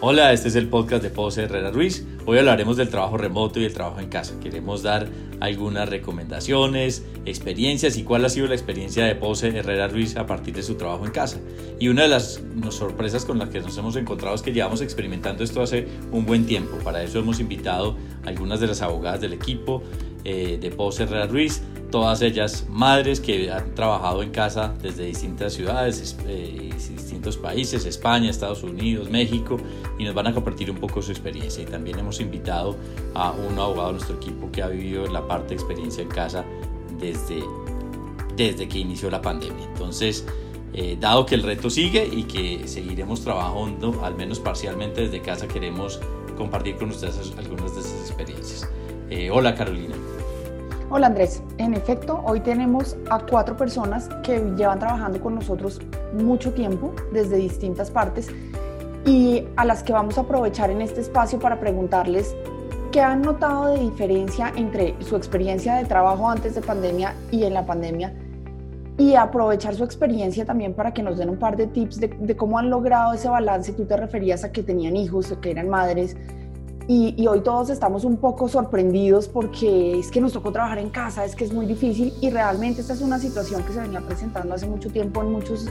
Hola, este es el podcast de Pose Herrera Ruiz. Hoy hablaremos del trabajo remoto y el trabajo en casa. Queremos dar algunas recomendaciones, experiencias y cuál ha sido la experiencia de Pose Herrera Ruiz a partir de su trabajo en casa. Y una de las sorpresas con las que nos hemos encontrado es que llevamos experimentando esto hace un buen tiempo. Para eso hemos invitado a algunas de las abogadas del equipo eh, de Pose Herrera Ruiz todas ellas madres que han trabajado en casa desde distintas ciudades, eh, distintos países, España, Estados Unidos, México, y nos van a compartir un poco su experiencia. Y también hemos invitado a un abogado de nuestro equipo que ha vivido la parte de experiencia en casa desde, desde que inició la pandemia. Entonces, eh, dado que el reto sigue y que seguiremos trabajando, al menos parcialmente desde casa, queremos compartir con ustedes algunas de esas experiencias. Eh, hola Carolina. Hola Andrés, en efecto, hoy tenemos a cuatro personas que llevan trabajando con nosotros mucho tiempo desde distintas partes y a las que vamos a aprovechar en este espacio para preguntarles qué han notado de diferencia entre su experiencia de trabajo antes de pandemia y en la pandemia y aprovechar su experiencia también para que nos den un par de tips de, de cómo han logrado ese balance. Tú te referías a que tenían hijos, que eran madres, y, hoy todos estamos un poco sorprendidos porque es que nos tocó trabajar en casa, es que es muy difícil y realmente esta es una situación que se venía presentando hace mucho tiempo en muchos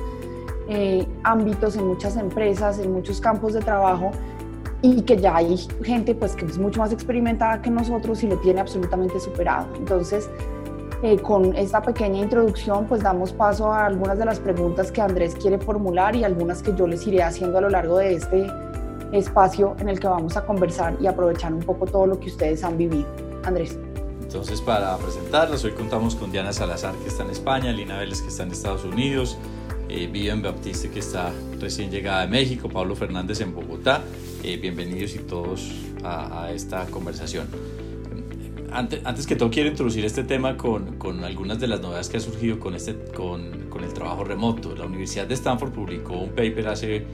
eh, ámbitos, en muchas empresas, en muchos campos de trabajo y que ya hay gente pues que es mucho más experimentada que nosotros y lo tiene absolutamente superado. Entonces, eh, con esta pequeña introducción pues damos paso a algunas de las preguntas que Andrés quiere formular y algunas que yo les iré haciendo a lo largo de este espacio en el que vamos a conversar y aprovechar un poco todo lo que ustedes han vivido. Andrés. Entonces, para presentarlas, hoy contamos con Diana Salazar, que está en España, Lina Vélez, que está en Estados Unidos, eh, Vivian Baptiste, que está recién llegada de México, Pablo Fernández en Bogotá. Eh, bienvenidos y todos a, esta conversación. Antes, antes, que todo, quiero introducir este tema con, con, algunas de las novedades que ha surgido con, este, con, con el trabajo remoto. La Universidad de Stanford publicó un paper hace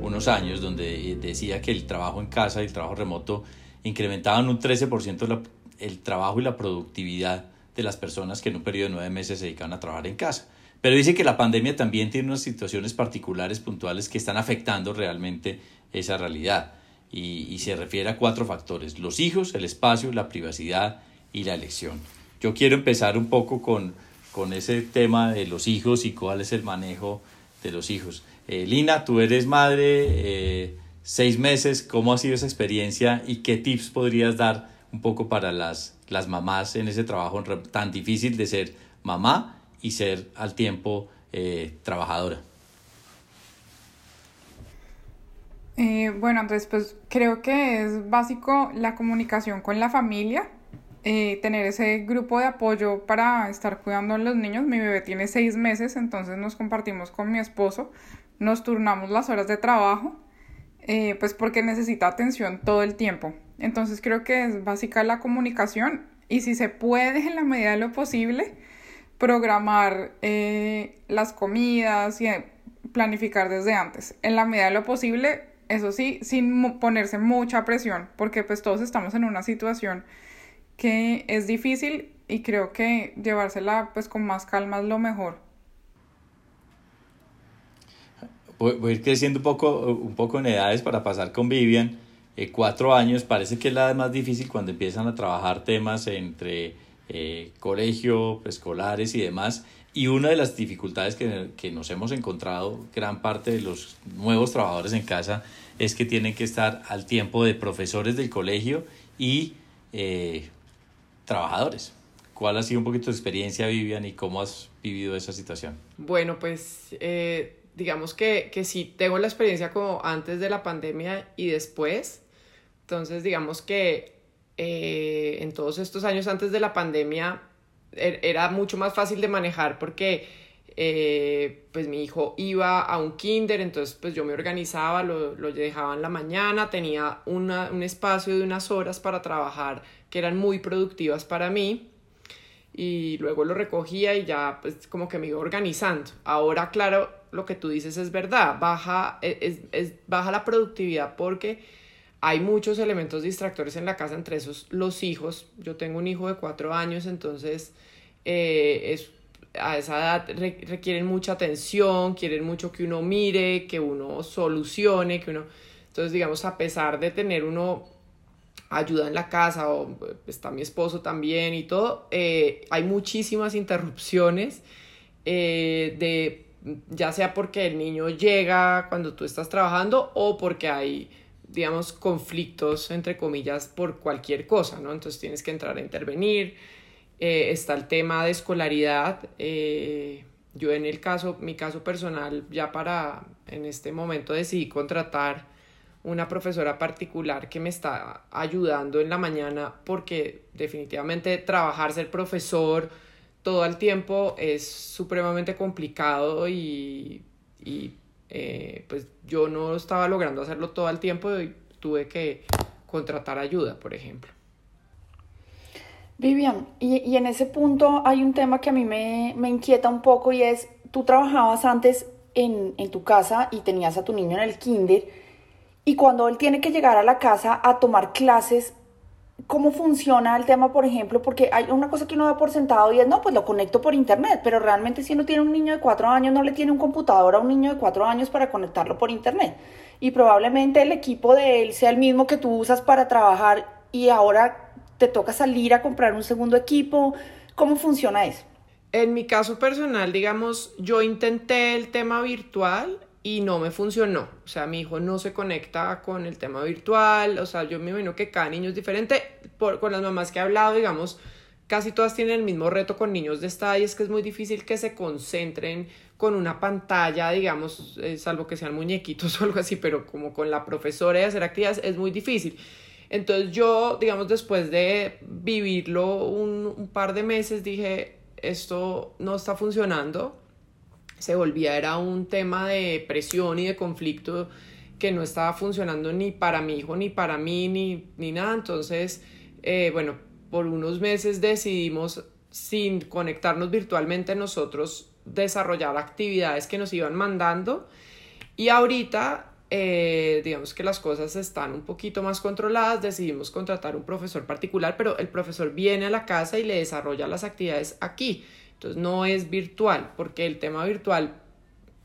unos años donde decía que el trabajo en casa y el trabajo remoto incrementaban un 13% el trabajo y la productividad de las personas que en un periodo de nueve meses se dedican a trabajar en casa. Pero dice que la pandemia también tiene unas situaciones particulares, puntuales, que están afectando realmente esa realidad. Y, y, se refiere a cuatro factores, los hijos, el espacio, la privacidad y la elección. Yo quiero empezar un poco con, con ese tema de los hijos y cuál es el manejo de los hijos. Eh, Lina, tú eres madre, eh, seis meses, ¿cómo ha sido esa experiencia y qué tips podrías dar un poco para las, las mamás en ese trabajo tan difícil de ser mamá y ser al tiempo eh, trabajadora? bueno, entonces pues creo que es básico la comunicación con la familia, tener ese grupo de apoyo para estar cuidando a los niños. Mi bebé tiene seis meses, entonces nos compartimos con mi esposo nos turnamos las horas de trabajo, eh, pues porque necesita atención todo el tiempo. Entonces creo que es básica la comunicación y si se puede en la medida de lo posible, programar eh, las comidas y eh, planificar desde antes. En la medida de lo posible, eso sí, sin ponerse mucha presión, porque pues todos estamos en una situación que es difícil y creo que llevársela pues con más calma es lo mejor. Voy, a ir creciendo un poco, un poco en edades para pasar con Vivian. Eh, cuatro años, parece que es la más difícil cuando empiezan a trabajar temas entre eh, colegio, escolares y demás. Y una de las dificultades que, que, nos hemos encontrado, gran parte de los nuevos trabajadores en casa, es que tienen que estar al tiempo de profesores del colegio y eh, trabajadores. ¿Cuál ha sido un poquito tu experiencia, Vivian, y cómo has vivido esa situación? Bueno, pues digamos que, que sí tengo la experiencia como antes de la pandemia y después. Entonces, digamos que eh, en todos estos años antes de la pandemia er, era mucho más fácil de manejar porque eh, pues mi hijo iba a un kinder, entonces pues yo me organizaba, lo, lo dejaba en la mañana, tenía una, un espacio de unas horas para trabajar que eran muy productivas para mí y luego lo recogía y ya pues como que me iba organizando. Ahora, claro, lo que tú dices es verdad, baja, e, es, es, baja la productividad porque hay muchos elementos distractores en la casa, entre esos los hijos. Yo tengo un hijo de cuatro años, entonces eh, es, a esa edad requieren mucha atención, quieren mucho que uno mire, que uno solucione, que uno... Entonces, digamos, a pesar de tener uno ayuda en la casa o está mi esposo también y todo, eh, hay muchísimas interrupciones eh, de ya sea porque el niño llega cuando tú estás trabajando o porque hay digamos conflictos entre comillas por cualquier cosa, ¿no? Entonces tienes que entrar a intervenir. Eh, está el tema de escolaridad. yo en el caso, mi caso personal, ya para en este momento decidí contratar una profesora particular que me está ayudando en la mañana porque definitivamente trabajar, ser profesor todo el tiempo es supremamente complicado y, eh, pues yo no estaba logrando hacerlo todo el tiempo y tuve que contratar ayuda, por ejemplo. Vivian, y, en ese punto hay un tema que a mí me, me inquieta un poco y es, tú trabajabas antes en, en tu casa y tenías a tu niño en el kinder y cuando él tiene que llegar a la casa a tomar clases, ¿cómo funciona el tema, por ejemplo? Porque hay una cosa que uno da por sentado y es, no, pues lo conecto por internet, pero realmente si uno tiene un niño de cuatro años, no le tiene un computador a un niño de cuatro años para conectarlo por internet. Y probablemente el equipo de él sea el mismo que tú usas para trabajar y ahora te toca salir a comprar un segundo equipo. ¿Cómo funciona eso? En mi caso personal, digamos, yo intenté el tema virtual y no me funcionó. O sea, mi hijo no se conecta con el tema virtual. O sea, yo me imagino que cada niño es diferente. Por, con las mamás que he hablado, digamos, casi todas tienen el mismo reto con niños de esta y es que es muy difícil que se concentren con una pantalla, digamos, eh, salvo que sean muñequitos o algo así, pero como con la profesora y hacer actividades es muy difícil. Entonces yo, digamos, después de vivirlo un par de meses, dije, esto no está funcionando se volvía, era un tema de presión y de conflicto que no estaba funcionando ni para mi hijo, ni para mí, ni, ni nada. Entonces, eh, bueno, por unos meses decidimos, sin conectarnos virtualmente nosotros, desarrollar actividades que nos iban mandando. Y ahorita, eh, digamos que las cosas están un poquito más controladas, decidimos contratar un profesor particular, pero el profesor viene a la casa y le desarrolla las actividades aquí. Entonces no es virtual, porque el tema virtual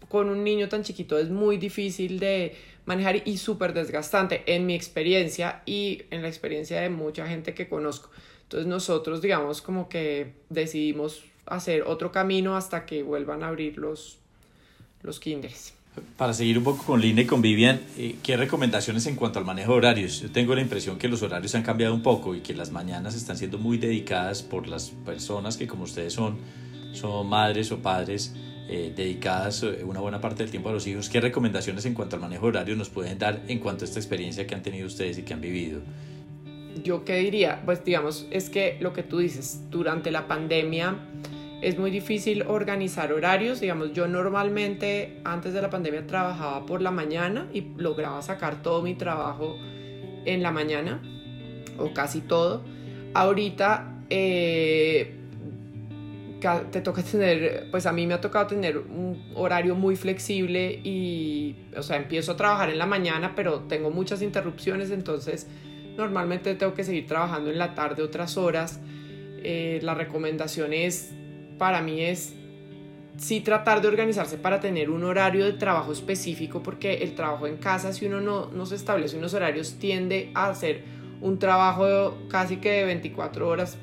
con un niño tan chiquito es muy difícil de manejar y súper desgastante en mi experiencia y en la experiencia de mucha gente que conozco. Entonces nosotros digamos como que decidimos hacer otro camino hasta que vuelvan a abrir los, los kinders. Para seguir un poco con Lina y con Vivian, eh, ¿qué recomendaciones en cuanto al manejo de horarios? Yo tengo la impresión que los horarios han cambiado un poco y que las mañanas están siendo muy dedicadas por las personas que como ustedes son son madres o padres eh, dedicadas eh, una buena parte del tiempo a los hijos, ¿qué recomendaciones en cuanto al manejo horario nos pueden dar en cuanto a esta experiencia que han tenido ustedes y que han vivido? Yo qué diría, pues digamos, es que lo que tú dices, durante la pandemia es muy difícil organizar horarios, digamos, yo normalmente antes de la pandemia trabajaba por la mañana y lograba sacar todo mi trabajo en la mañana, o casi todo. Ahorita, eh, te toca tener, pues a mí me ha tocado tener un horario muy flexible y, o sea, empiezo a trabajar en la mañana, pero tengo muchas interrupciones, entonces normalmente tengo que seguir trabajando en la tarde otras horas. Eh, la recomendación es, para mí es, sí tratar de organizarse para tener un horario de trabajo específico, porque el trabajo en casa, si uno no, no se establece unos horarios, tiende a hacer un trabajo casi que de 24 horas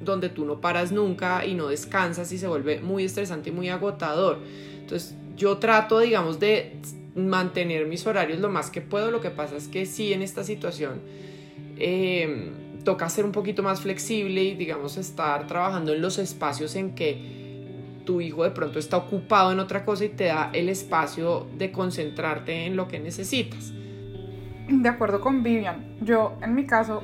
donde tú no paras nunca y no descansas y se vuelve muy estresante y muy agotador. Entonces yo trato, digamos, de mantener mis horarios lo más que puedo. Lo que pasa es que sí, en esta situación em, toca ser un poquito más flexible y, digamos, estar trabajando en los espacios en que tu hijo de pronto está ocupado en otra cosa y te da el espacio de concentrarte en lo que necesitas. De acuerdo con Vivian, yo en mi caso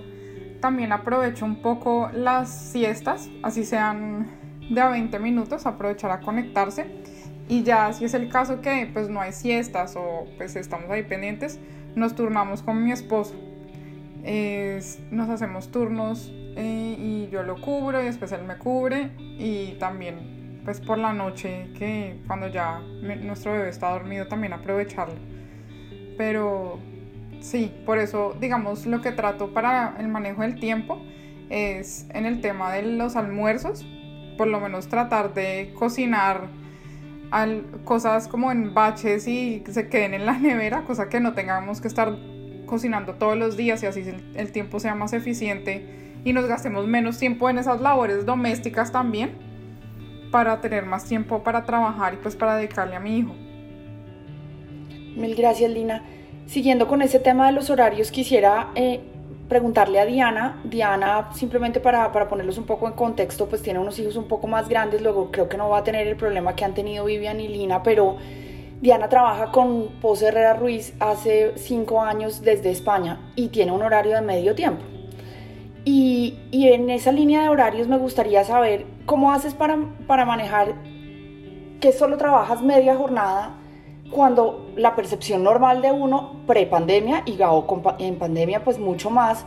también aprovecho un poco las siestas, así sean de a 20 minutos, aprovechar a conectarse. Y ya si es el caso que pues no hay siestas o pues estamos ahí pendientes, nos turnamos con mi esposo. Nos hacemos turnos eh, y yo lo cubro y después él me cubre y también pues por la noche que cuando ya nuestro bebé está dormido también aprovecharlo. Pero Sí, por eso, digamos, lo que trato para el manejo del tiempo es en el tema de los almuerzos, por lo menos tratar de cocinar cosas como en baches y se queden en la nevera, cosa que no tengamos que estar cocinando todos los días y así el, tiempo sea más eficiente y nos gastemos menos tiempo en esas labores domésticas también para tener más tiempo para trabajar y pues para dedicarle a mi hijo. Mil gracias, Lina. Siguiendo con ese tema de los horarios, quisiera eh, preguntarle a Diana. Diana, simplemente para, para, ponerlos un poco en contexto, pues tiene unos hijos un poco más grandes, luego creo que no va a tener el problema que han tenido Vivian y Lina, pero Diana trabaja con Pose Herrera Ruiz hace cinco años desde España y tiene un horario de medio tiempo. Y, y en esa línea de horarios me gustaría saber cómo haces para, para manejar que solo trabajas media jornada cuando la percepción normal de uno pre-pandemia y Gao en pandemia pues mucho más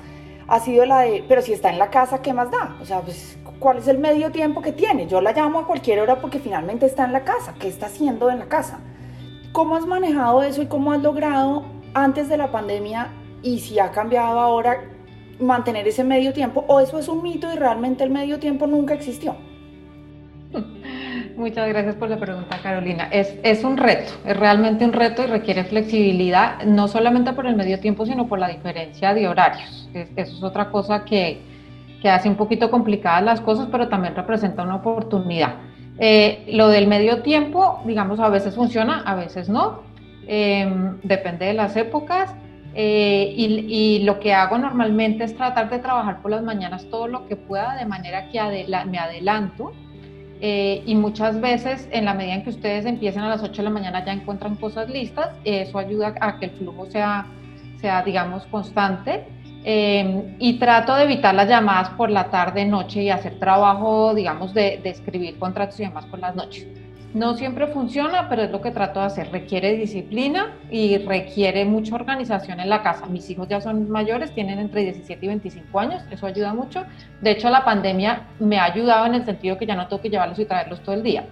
ha sido la de, pero si está en la casa, ¿qué más da? O sea, pues, ¿cuál es el medio tiempo que tiene? Yo la llamo a cualquier hora porque finalmente está en la casa. ¿Qué está haciendo en la casa? ¿Cómo has manejado eso y cómo has logrado antes de la pandemia y si ha cambiado ahora mantener ese medio tiempo? ¿O eso es un mito y realmente el medio tiempo nunca existió? Muchas gracias por la pregunta, Carolina. Es, es, un reto, es realmente un reto y requiere flexibilidad, no solamente por el medio tiempo, sino por la diferencia de horarios. eso es otra cosa que, que, hace un poquito complicadas las cosas, pero también representa una oportunidad. Eh, lo del medio tiempo, digamos, a veces funciona, a veces no, em, depende de las épocas. Eh, y, lo que hago normalmente es tratar de trabajar por las mañanas todo lo que pueda, de manera que me adelanto eh, y muchas veces en la medida en que ustedes empiecen a las 8 de la mañana ya encuentran cosas listas, eso ayuda a que el flujo sea, sea digamos, constante. Eh, y trato de evitar las llamadas por la tarde, noche y hacer trabajo, digamos, de, de escribir contratos y demás por las noches. No siempre funciona, pero es lo que trato de hacer. Requiere disciplina y requiere mucha organización en la casa. Mis hijos ya son mayores, tienen entre 17 y 25 años, eso ayuda mucho. De hecho, la pandemia me ha ayudado en el sentido que ya no tengo que llevarlos y traerlos todo el día.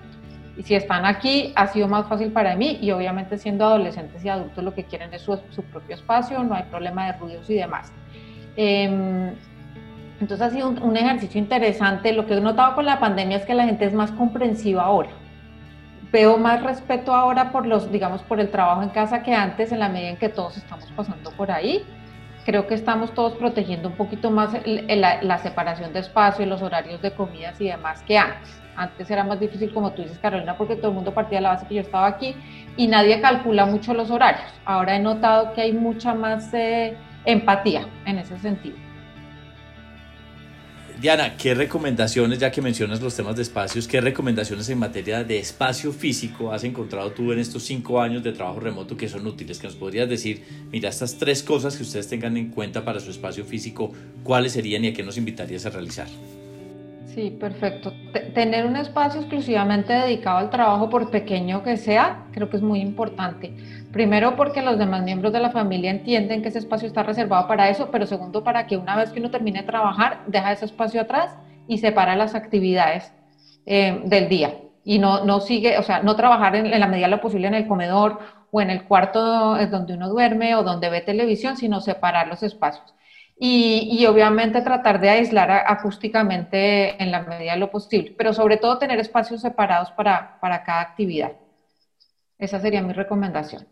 Y si están aquí, ha sido más fácil para mí y obviamente siendo adolescentes y adultos lo que quieren es su, propio espacio, no hay problema de ruidos y demás. Em, entonces ha sido un, un ejercicio interesante. Lo que he notado con la pandemia es que la gente es más comprensiva ahora veo más respeto ahora por los, digamos, por el trabajo en casa que antes, en la medida en que todos estamos pasando por ahí. Creo que estamos todos protegiendo un poquito más la, separación de espacio y los horarios de comidas y demás que antes. Antes era más difícil, como tú dices, Carolina, porque todo el mundo partía de la base que yo estaba aquí y nadie calcula mucho los horarios. Ahora he notado que hay mucha más eh, empatía en ese sentido. Diana, ¿qué recomendaciones, ya que mencionas los temas de espacios, qué recomendaciones en materia de espacio físico has encontrado tú en estos cinco años de trabajo remoto que son útiles? Que nos podrías decir, mira, estas tres cosas que ustedes tengan en cuenta para su espacio físico, ¿cuáles serían y a qué nos invitarías a realizar? Sí, perfecto. tener un espacio exclusivamente dedicado al trabajo, por pequeño que sea, creo que es muy importante. Primero porque los demás miembros de la familia entienden que ese espacio está reservado para eso, pero segundo para que una vez que uno termine de trabajar, deja ese espacio atrás y separa las actividades eh, del día. Y no, no sigue, o sea, no trabajar en, la medida de lo posible en el comedor o en el cuarto donde uno duerme o donde ve televisión, sino separar los espacios y, obviamente tratar de aislar acústicamente en la medida de lo posible, pero sobre todo tener espacios separados para, para cada actividad. Esa sería mi recomendación.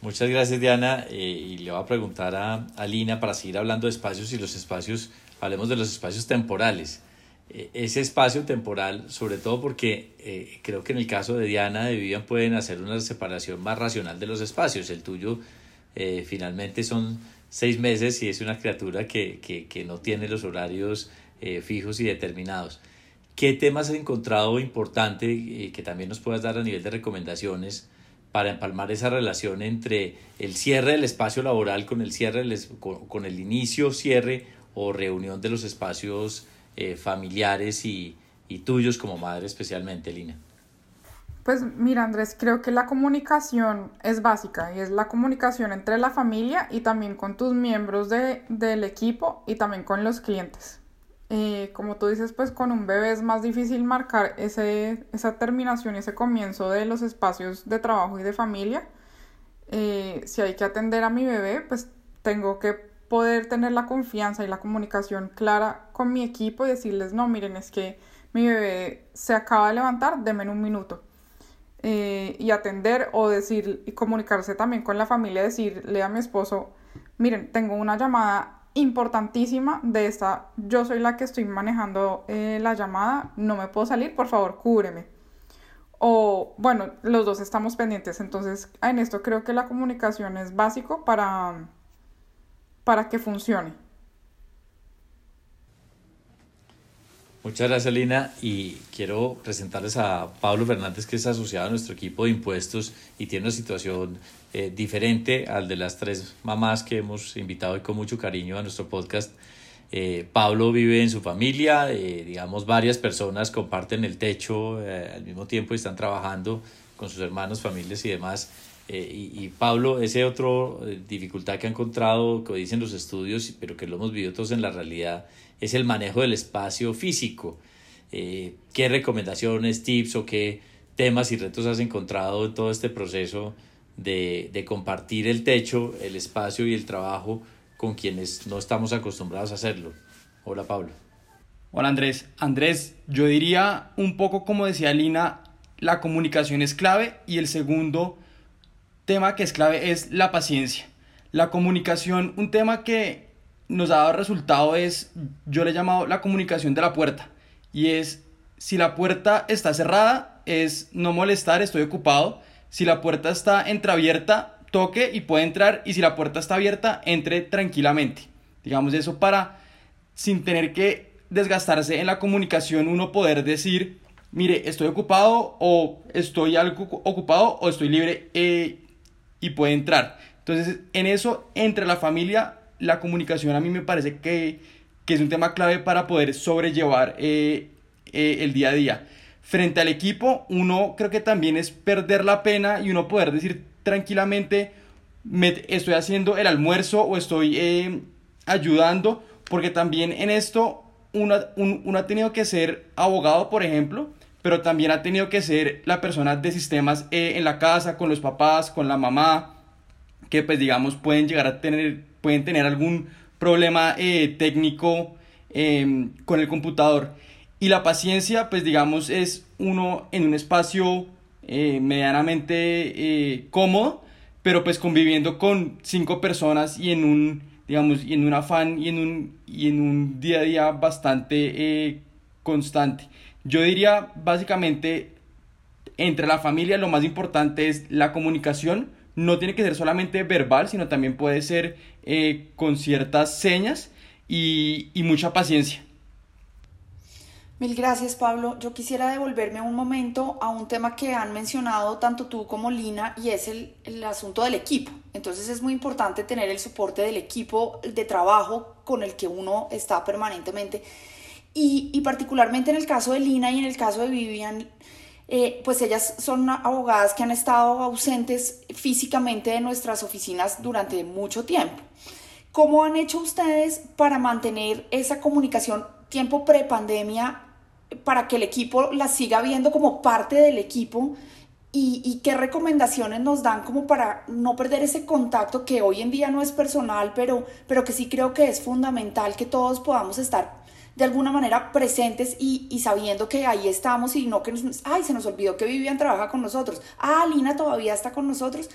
Muchas gracias Diana eh, y le voy a preguntar a, a, Lina para seguir hablando de espacios y los espacios, hablemos de los espacios temporales. Eh, ese espacio temporal, sobre todo porque eh, creo que en el caso de Diana, de Vivian, pueden hacer una separación más racional de los espacios. El tuyo finalmente son seis meses y es una criatura que, que, que no tiene los horarios eh, fijos y determinados. ¿Qué temas has encontrado importante y que también nos puedas dar a nivel de recomendaciones para empalmar esa relación entre el cierre del espacio laboral con el cierre con, el inicio, cierre o reunión de los espacios eh, familiares y, y tuyos como madre especialmente, Lina? Pues mira Andrés, creo que la comunicación es básica y es la comunicación entre la familia y también con tus miembros de, del equipo y también con los clientes. Eh, como tú dices, pues con un bebé es más difícil marcar ese, esa terminación ese comienzo de los espacios de trabajo y de familia. Eh, si hay que atender a mi bebé, pues tengo que poder tener la confianza y la comunicación clara con mi equipo y decirles, no, miren, es que mi bebé se acaba de levantar, denme un minuto eh, y atender o decir y comunicarse también con la familia, decirle a mi esposo, miren, tengo una llamada importantísima de esta, yo soy la que estoy manejando eh, la llamada, no me puedo salir, por favor, cúbreme. O bueno, los dos estamos pendientes, entonces en esto creo que la comunicación es básico para, para que funcione. Muchas gracias, Lina. Y quiero presentarles a Pablo Fernández, que es asociado a nuestro equipo de impuestos y tiene una situación eh, diferente al de las tres mamás que hemos invitado hoy con mucho cariño a nuestro podcast. Eh, Pablo vive en su familia, eh, digamos, varias personas comparten el techo al mismo tiempo y están trabajando con sus hermanos, familias y demás. Y, y, Pablo, ese otro dificultad que ha encontrado, que dicen los estudios, pero que lo hemos vivido todos en la realidad, es el manejo del espacio físico. Eh, ¿Qué recomendaciones, tips o qué temas y retos has encontrado en todo este proceso de, de compartir el techo, el espacio y el trabajo con quienes no estamos acostumbrados a hacerlo? Hola Pablo. Hola Andrés. Andrés, yo diría un poco como decía Lina, la comunicación es clave y el segundo tema que es clave es la paciencia. La comunicación, un tema que nos ha dado resultado es, yo le he llamado la comunicación de la puerta. Y es, si la puerta está cerrada, es no molestar, estoy ocupado. Si la puerta está entreabierta, toque y puede entrar. Y si la puerta está abierta, entre tranquilamente. Digamos eso para, sin tener que desgastarse en la comunicación, uno poder decir, mire, estoy ocupado o estoy algo ocupado o estoy libre eh, y puede entrar. Entonces, en eso, entre la familia, la comunicación a mí me parece que, es un tema clave para poder sobrellevar eh, eh, el día a día. Frente al equipo, uno creo que también es perder la pena y uno poder decir tranquilamente, me, estoy haciendo el almuerzo o estoy eh, ayudando, porque también en esto uno, uno ha tenido que ser abogado, por ejemplo, pero también ha tenido que ser la persona de sistemas en la casa, con los papás, con la mamá, que pues digamos pueden llegar a tener pueden tener algún problema eh, técnico em, con el computador. Y la paciencia, pues digamos, es uno en un espacio eh, medianamente eh, cómodo, pero pues conviviendo con cinco personas y en un, digamos, y en un afán y en un, y en un día a día bastante constante. Yo diría básicamente entre la familia lo más importante es la comunicación, no tiene que ser solamente verbal, sino también puede ser eh, con ciertas señas y, mucha paciencia. Mil gracias, Pablo. Yo quisiera devolverme un momento a un tema que han mencionado tanto tú como Lina y es el, asunto del equipo. Entonces es muy importante tener el soporte del equipo de trabajo con el que uno está permanentemente. Y, y particularmente en el caso de Lina y en el caso de Vivian, eh, pues ellas son abogadas que han estado ausentes físicamente de nuestras oficinas durante mucho tiempo. ¿Cómo han hecho ustedes para mantener esa comunicación tiempo prepandemia para que el equipo la siga viendo como parte del equipo? Y, y, qué recomendaciones nos dan como para no perder ese contacto que hoy en día no es personal, pero, pero que sí creo que es fundamental que todos podamos estar de alguna manera presentes y, y, sabiendo que ahí estamos y no que nos, ay, se nos olvidó que Vivian trabaja con nosotros, ah, Lina todavía está con nosotros.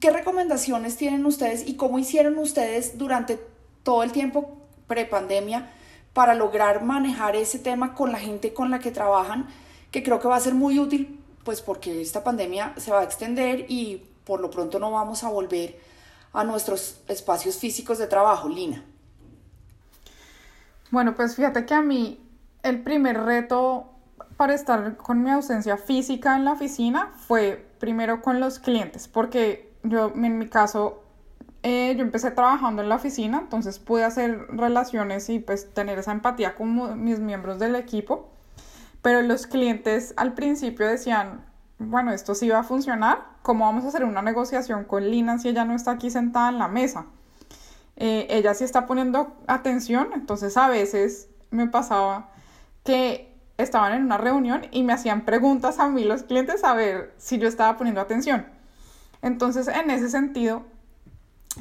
¿Qué recomendaciones tienen ustedes y cómo hicieron ustedes durante todo el tiempo prepandemia para lograr manejar ese tema con la gente con la que trabajan, que creo que va a ser muy útil, pues porque esta pandemia se va a extender y por lo pronto no vamos a volver a nuestros espacios físicos de trabajo, Lina. Bueno, pues fíjate que a mí el primer reto para estar con mi ausencia física en la oficina fue primero con los clientes, porque yo en mi caso eh, yo empecé trabajando en la oficina, entonces pude hacer relaciones y pues tener esa empatía con mis miembros del equipo, pero los clientes al principio decían, bueno, esto sí va a funcionar, ¿cómo vamos a hacer una negociación con Lina si ella no está aquí sentada en la mesa? Eh, ella sí está poniendo atención, entonces a veces me pasaba que estaban en una reunión y me hacían preguntas a mí los clientes a ver si yo estaba poniendo atención. Entonces, en ese sentido,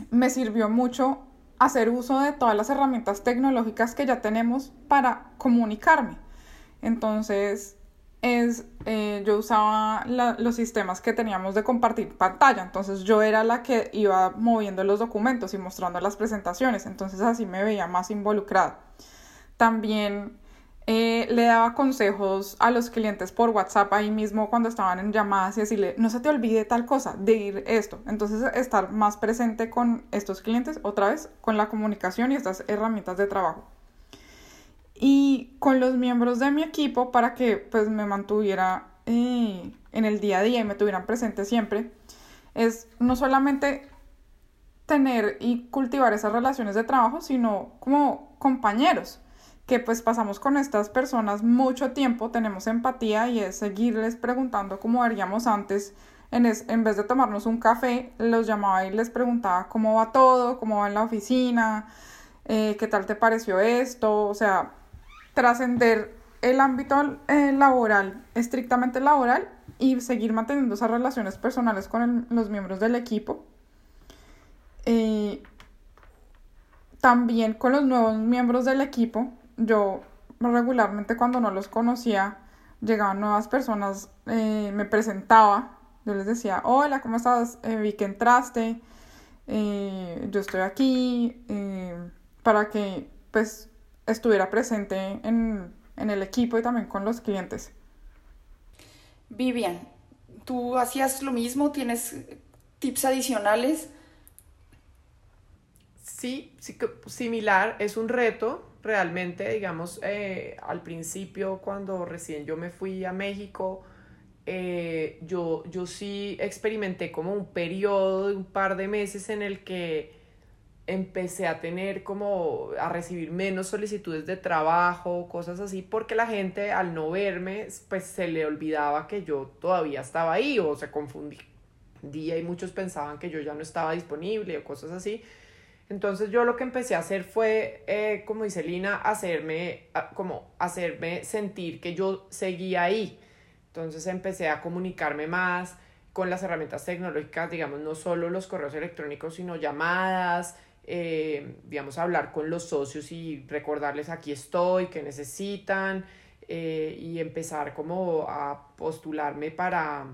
me sirvió mucho hacer uso de todas las herramientas tecnológicas que ya tenemos para comunicarme. Entonces, es, eh, yo usaba los sistemas que teníamos de compartir pantalla, entonces yo era la que iba moviendo los documentos y mostrando las presentaciones, entonces así me veía más involucrada. También eh, le daba consejos a los clientes por WhatsApp ahí mismo cuando estaban en llamadas y decirle, no se te olvide tal cosa, de ir esto. Entonces, estar más presente con estos clientes, otra vez, con la comunicación y estas herramientas de trabajo. Con los miembros de mi equipo para que pues me mantuviera eh, en el día a día y me tuvieran presente siempre, es no solamente tener y cultivar esas relaciones de trabajo, sino como compañeros que pues pasamos con estas personas mucho tiempo, tenemos empatía y es seguirles preguntando como haríamos antes, en, en vez de tomarnos un café, los llamaba y les preguntaba cómo va todo, cómo va en la oficina, eh, qué tal te pareció esto, o sea, trascender el ámbito eh, laboral, estrictamente laboral, y seguir manteniendo esas relaciones personales con los miembros del equipo. Eh, también con los nuevos miembros del equipo, yo regularmente cuando no los conocía, llegaban nuevas personas, eh, me presentaba, yo les decía, hola, ¿cómo estás? Vi que entraste, yo estoy aquí, para que pues estuviera presente en, en el equipo y también con los clientes. Vivian, ¿tú hacías lo mismo? ¿Tienes tips adicionales? Sí, sí, similar, es un reto, realmente, digamos, eh, al principio, cuando recién yo me fui a México, eh, yo, yo sí experimenté como un periodo de un par de meses en el que empecé a tener como a recibir menos solicitudes de trabajo, cosas así, porque la gente al no verme, pues se le olvidaba que yo todavía estaba ahí o se confundía y muchos pensaban que yo ya no estaba disponible o cosas así. Entonces yo lo que empecé a hacer fue, eh, como dice Lina, hacerme, como hacerme sentir que yo seguía ahí. Entonces empecé a comunicarme más con las herramientas tecnológicas, digamos, no solo los correos electrónicos, sino llamadas, eh, digamos, hablar con los socios y recordarles aquí estoy, que necesitan, eh, y empezar como a postularme para,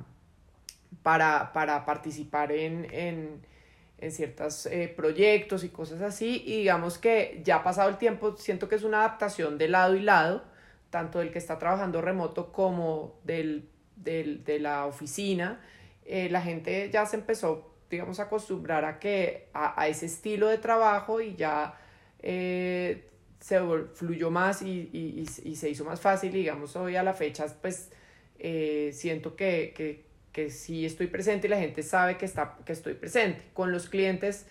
para, para participar en, en en ciertos eh, proyectos y cosas así. Y digamos que ya pasado el tiempo, siento que es una adaptación de lado y lado, tanto del que está trabajando remoto como del, del de la oficina. Eh, la gente ya se empezó, digamos, a acostumbrar a, que, a, ese estilo de trabajo y ya eh, se fluyó más y, y, y, se hizo más fácil. digamos, hoy a la fecha, pues siento que, que que sí estoy presente y la gente sabe que, está, que estoy presente. Con los clientes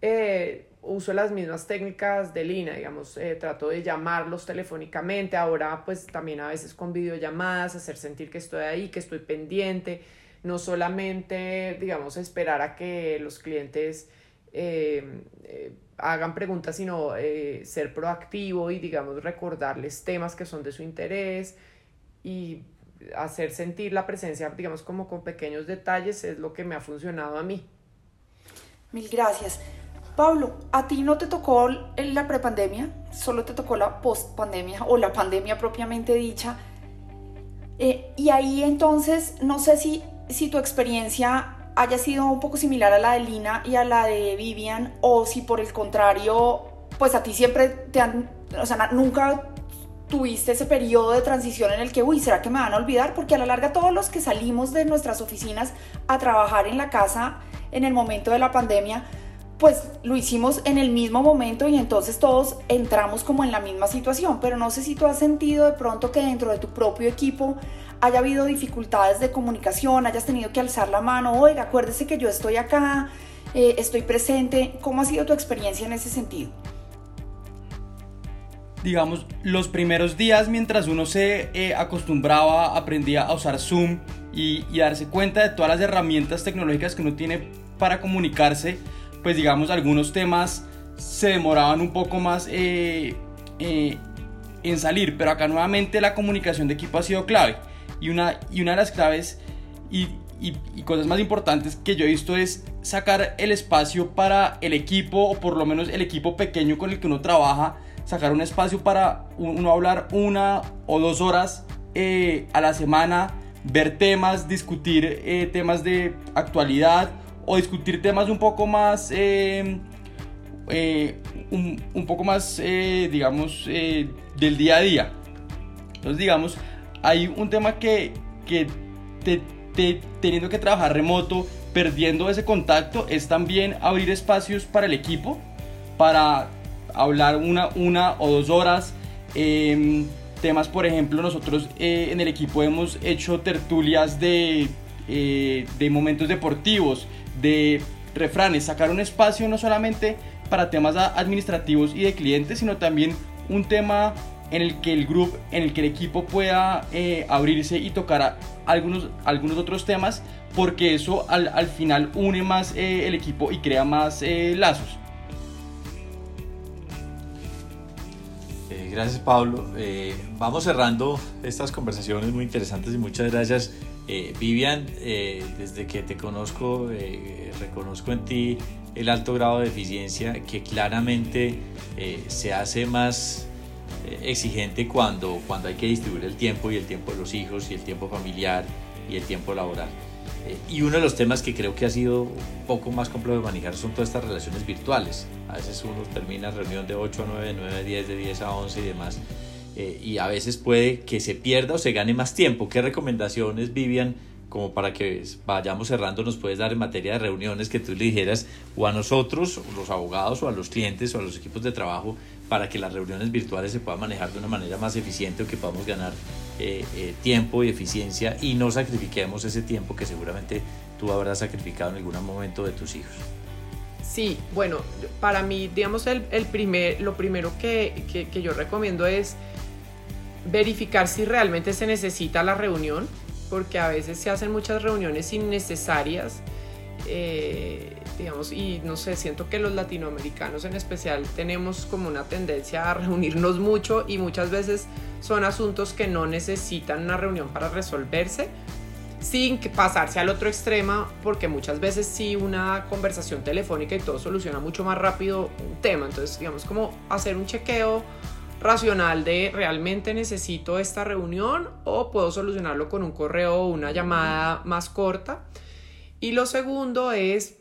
eh, uso las mismas técnicas de línea, digamos, eh, trato de llamarlos telefónicamente, ahora pues también a veces con videollamadas, hacer sentir que estoy ahí, que estoy pendiente, no solamente, digamos, esperar a que los clientes eh, hagan preguntas, sino ser proactivo y, digamos, recordarles temas que son de su interés y hacer sentir la presencia, digamos, como con pequeños detalles, es lo que me ha funcionado a mí. Mil gracias. Pablo, ¿a ti no te tocó la prepandemia? Solo te tocó la postpandemia o la pandemia propiamente dicha. Eh, y ahí entonces, no sé si, si tu experiencia haya sido un poco similar a la de Lina y a la de Vivian, o si por el contrario, pues a ti siempre te han, o sea, nunca tuviste ese periodo de transición en el que, uy, ¿será que me van a olvidar? Porque a la larga todos los que salimos de nuestras oficinas a trabajar en la casa en el momento de la pandemia, pues lo hicimos en el mismo momento y entonces todos entramos como en la misma situación. Pero no sé si tú has sentido de pronto que dentro de tu propio equipo haya habido dificultades de comunicación, hayas tenido que alzar la mano, oiga, acuérdese que yo estoy acá, eh, estoy presente. ¿Cómo ha sido tu experiencia en ese sentido? digamos, los primeros días mientras uno se eh, acostumbraba, aprendía a usar Zoom y, darse cuenta de todas las herramientas tecnológicas que uno tiene para comunicarse, pues digamos, algunos temas se demoraban un poco más eh, en salir, pero acá nuevamente la comunicación de equipo ha sido clave. Y una, y una de las claves y, y, cosas más importantes que yo he visto es sacar el espacio para el equipo o por lo menos el equipo pequeño con el que uno trabaja sacar un espacio para uno hablar una o dos horas eh, a la semana, ver temas, discutir eh, temas de actualidad o discutir temas un poco más, eh, un, poco más, digamos, del día a día. Entonces, digamos, hay un tema que, que teniendo que trabajar remoto, perdiendo ese contacto, es también abrir espacios para el equipo, para hablar una, una o dos horas. Em, temas, por ejemplo, nosotros eh, en el equipo hemos hecho tertulias de, eh, de momentos deportivos, de refranes, sacar un espacio no solamente para temas administrativos y de clientes, sino también un tema en el que el grupo, en el que el equipo pueda eh, abrirse y tocar algunos, algunos otros temas, porque eso al, al final une más el equipo y crea más lazos. Gracias Pablo. Eh, vamos cerrando estas conversaciones muy interesantes y muchas gracias. Eh, Vivian, eh, desde que te conozco, reconozco en ti el alto grado de eficiencia que claramente se hace más exigente cuando, cuando hay que distribuir el tiempo y el tiempo de los hijos y el tiempo familiar y el tiempo laboral. Eh, y uno de los temas que creo que ha sido un poco más complejo de manejar son todas estas relaciones virtuales. A veces uno termina reunión de 8 a 9, 9 a 10, de 10 a 11 y demás. Eh, y a veces puede que se pierda o se gane más tiempo. ¿Qué recomendaciones, Vivian, como para que vayamos cerrando, nos puedes dar en materia de reuniones que tú le dijeras o a nosotros, los abogados, o a los clientes, o a los equipos de trabajo, para que las reuniones virtuales se puedan manejar de una manera más eficiente o que podamos ganar eh, eh, tiempo y eficiencia y no sacrifiquemos ese tiempo que seguramente tú habrás sacrificado en algún momento de tus hijos. Sí, bueno, para mí, digamos, el, el primer, lo primero que, que, que yo recomiendo es verificar si realmente se necesita la reunión, porque a veces se hacen muchas reuniones innecesarias. Eh, digamos, y no sé, siento que los latinoamericanos en especial tenemos como una tendencia a reunirnos mucho y muchas veces son asuntos que no necesitan una reunión para resolverse sin pasarse al otro extremo, porque muchas veces sí una conversación telefónica y todo soluciona mucho más rápido un tema. Entonces, digamos, como hacer un chequeo racional de realmente necesito esta reunión o puedo solucionarlo con un correo o una llamada más corta. Y lo segundo es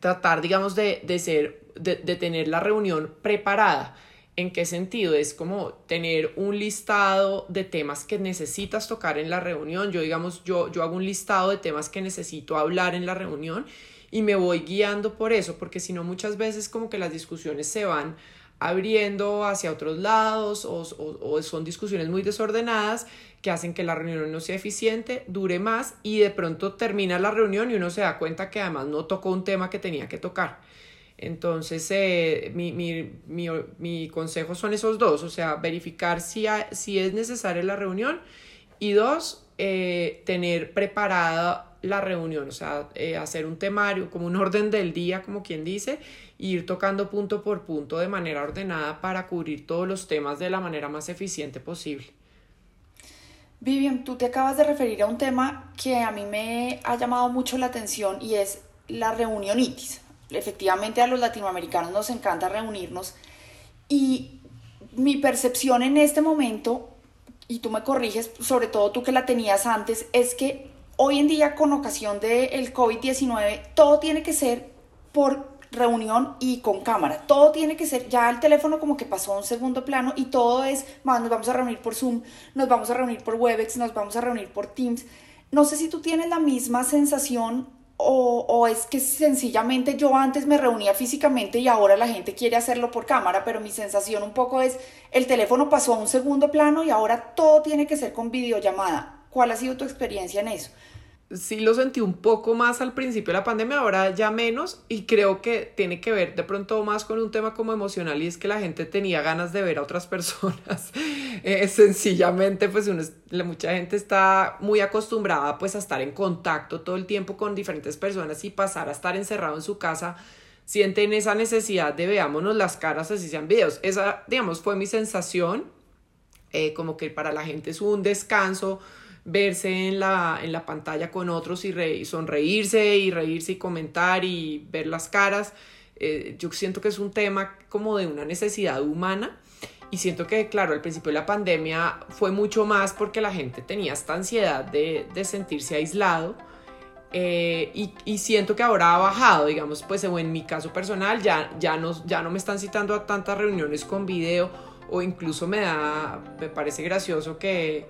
tratar, digamos, de, ser, de, tener la reunión preparada. ¿En qué sentido? Es como tener un listado de temas que necesitas tocar en la reunión. Yo, digamos, yo, yo hago un listado de temas que necesito hablar en la reunión y me voy guiando por eso, porque si no muchas veces como que las discusiones se van abriendo hacia otros lados o, o, son discusiones muy desordenadas que hacen que la reunión no sea eficiente, dure más y de pronto termina la reunión y uno se da cuenta que además no tocó un tema que tenía que tocar. Entonces, eh, mi, mi, mi, mi, consejo son esos dos, o sea, verificar si, si es necesaria la reunión y dos, eh, tener preparada la reunión, o sea, eh, hacer un temario, como un orden del día, como quien dice, e ir tocando punto por punto de manera ordenada para cubrir todos los temas de la manera más eficiente posible. Vivian, tú te acabas de referir a un tema que a mí me ha llamado mucho la atención y es la reunionitis. Efectivamente a los latinoamericanos nos encanta reunirnos y mi percepción en este momento, y tú me corriges, sobre todo tú que la tenías antes, es que hoy en día con ocasión del COVID-19 todo tiene que ser por reunión y con cámara. Todo tiene que ser, ya el teléfono como que pasó a un segundo plano y todo es, nos vamos a reunir por Zoom, nos vamos a reunir por Webex, nos vamos a reunir por Teams. No sé si tú tienes la misma sensación o, o, es que sencillamente yo antes me reunía físicamente y ahora la gente quiere hacerlo por cámara, pero mi sensación un poco es, el teléfono pasó a un segundo plano y ahora todo tiene que ser con videollamada. ¿Cuál ha sido tu experiencia en eso? sí lo sentí un poco más al principio de la pandemia, ahora ya menos, y creo que tiene que ver de pronto más con un tema como emocional y es que la gente tenía ganas de ver a otras personas. Eh, sencillamente, pues mucha gente está muy acostumbrada pues a estar en contacto todo el tiempo con diferentes personas y pasar a estar encerrado en su casa sienten esa necesidad de veámonos las caras así sean videos. Esa, digamos, fue mi sensación, eh, como que para la gente es un descanso verse en la, en la pantalla con otros y, sonreírse y reírse y comentar y ver las caras. Eh, yo siento que es un tema como de una necesidad humana y siento que, claro, al principio de la pandemia fue mucho más porque la gente tenía esta ansiedad de, de sentirse aislado. Eh, y, y, siento que ahora ha bajado, digamos, pues en mi caso personal ya, ya, no, ya no me están citando a tantas reuniones con video o incluso me da, me parece gracioso que,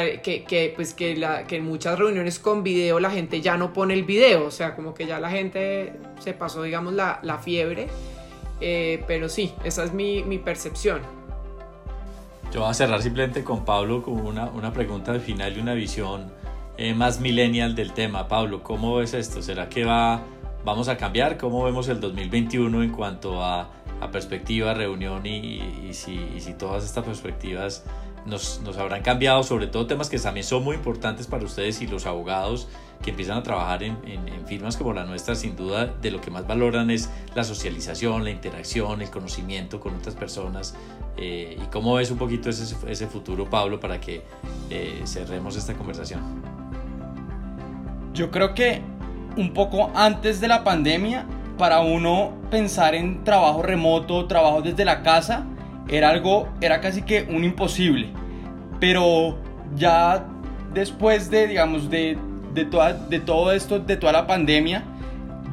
que, que, que, pues que, la, que en muchas reuniones con video la gente ya no pone el video, o sea, como que ya la gente se pasó, digamos, la, la fiebre eh, pero sí, esa es mi, mi, percepción. Yo voy a cerrar simplemente con Pablo con una, una pregunta de final y una visión eh, más millennial del tema. Pablo, ¿cómo ves esto? ¿Será que va, vamos a cambiar? ¿Cómo vemos el 2021 en cuanto a, a perspectiva, reunión y, y, si, y si todas estas perspectivas nos, nos, habrán cambiado, sobre todo temas que también son muy importantes para ustedes y los abogados que empiezan a trabajar en, en, firmas como la nuestra, sin duda de lo que más valoran es la socialización, la interacción, el conocimiento con otras personas. Eh, ¿Y cómo ves un poquito ese, ese futuro, Pablo, para que eh, cerremos esta conversación? Yo creo que un poco antes de la pandemia, para uno pensar en trabajo remoto, trabajo desde la casa, era algo, era casi que un imposible. Pero ya después de, digamos, de, de, toda, de todo esto, de toda la pandemia,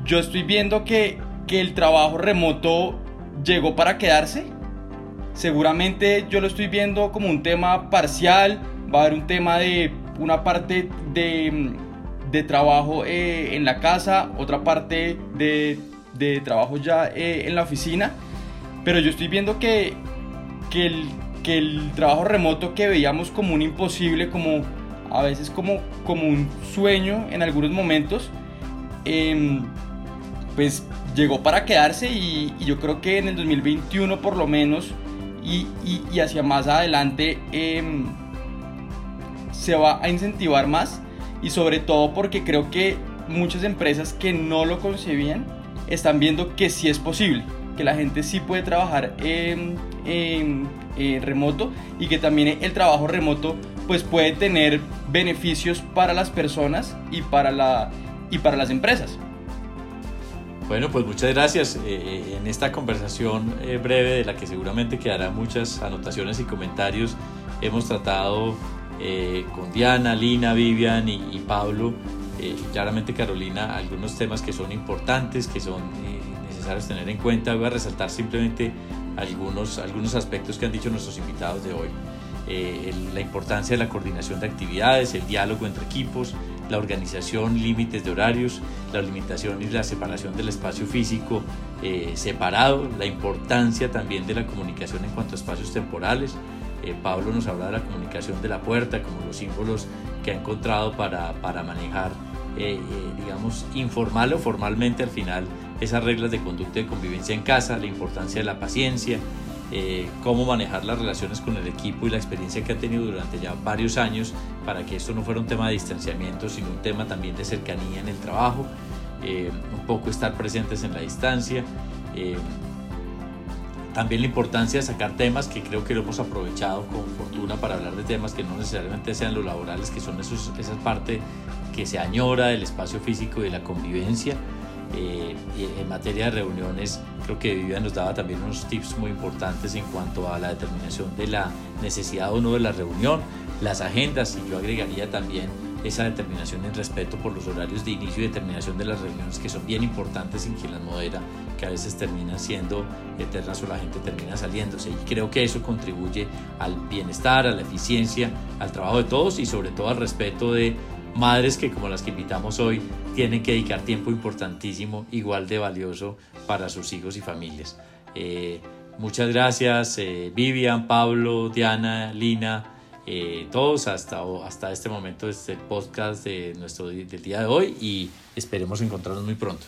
yo estoy viendo que, que el trabajo remoto llegó para quedarse. Seguramente yo lo estoy viendo como un tema parcial, va a haber un tema de una parte de, de trabajo eh, en la casa, otra parte de, de trabajo ya eh, en la oficina, pero yo estoy viendo que, que el, que el trabajo remoto que veíamos como un imposible, como a veces como, como un sueño en algunos momentos, eh, pues llegó para quedarse y, yo creo que en el 2021 por lo menos y, y, hacia más adelante eh, se va a incentivar más y sobre todo porque creo que muchas empresas que no lo concebían están viendo que sí es posible, que la gente sí puede trabajar en, remoto y que también el trabajo remoto pues puede tener beneficios para las personas y para, la, y para las empresas. Bueno, pues muchas gracias. Eh, en esta conversación eh, breve, de la que seguramente quedarán muchas anotaciones y comentarios, hemos tratado eh, con Diana, Lina, Vivian y, y Pablo, claramente Carolina, algunos temas que son importantes, que son necesarios tener en cuenta. Voy a resaltar simplemente algunos, algunos aspectos que han dicho nuestros invitados de hoy. Eh, la importancia de la coordinación de actividades, el diálogo entre equipos, la organización, límites de horarios, la limitación y la separación del espacio físico eh, separado, la importancia también de la comunicación en cuanto a espacios temporales. Eh, Pablo nos habla de la comunicación de la puerta, como los símbolos que ha encontrado para, para manejar, digamos, informal o formalmente al final esas reglas de conducta y convivencia en casa, la importancia de la paciencia, eh, cómo manejar las relaciones con el equipo y la experiencia que ha tenido durante ya varios años para que esto no fuera un tema de distanciamiento, sino un tema también de cercanía en el trabajo, eh, un poco estar presentes en la distancia. Eh, también la importancia de sacar temas que creo que lo hemos aprovechado con fortuna para hablar de temas que no necesariamente sean los laborales, que son esos, esa parte que se añora del espacio físico y de la convivencia. Eh, en materia de reuniones, creo que Vivian nos daba también unos tips muy importantes en cuanto a la determinación de la necesidad o no de la reunión, las agendas, y yo agregaría también esa determinación en respeto por los horarios de inicio y determinación de las reuniones que son bien importantes en quien las modera, que a veces terminan siendo eternas o la gente termina saliéndose. Y creo que eso contribuye al bienestar, a la eficiencia, al trabajo de todos y sobre todo al respeto de madres que como las que invitamos hoy tienen que dedicar tiempo importantísimo, igual de valioso para sus hijos y familias. Eh, muchas gracias eh, Vivian, Pablo, Diana, Lina, eh, todos hasta, hasta este momento, este podcast de nuestro, del día de hoy y esperemos encontrarnos muy pronto.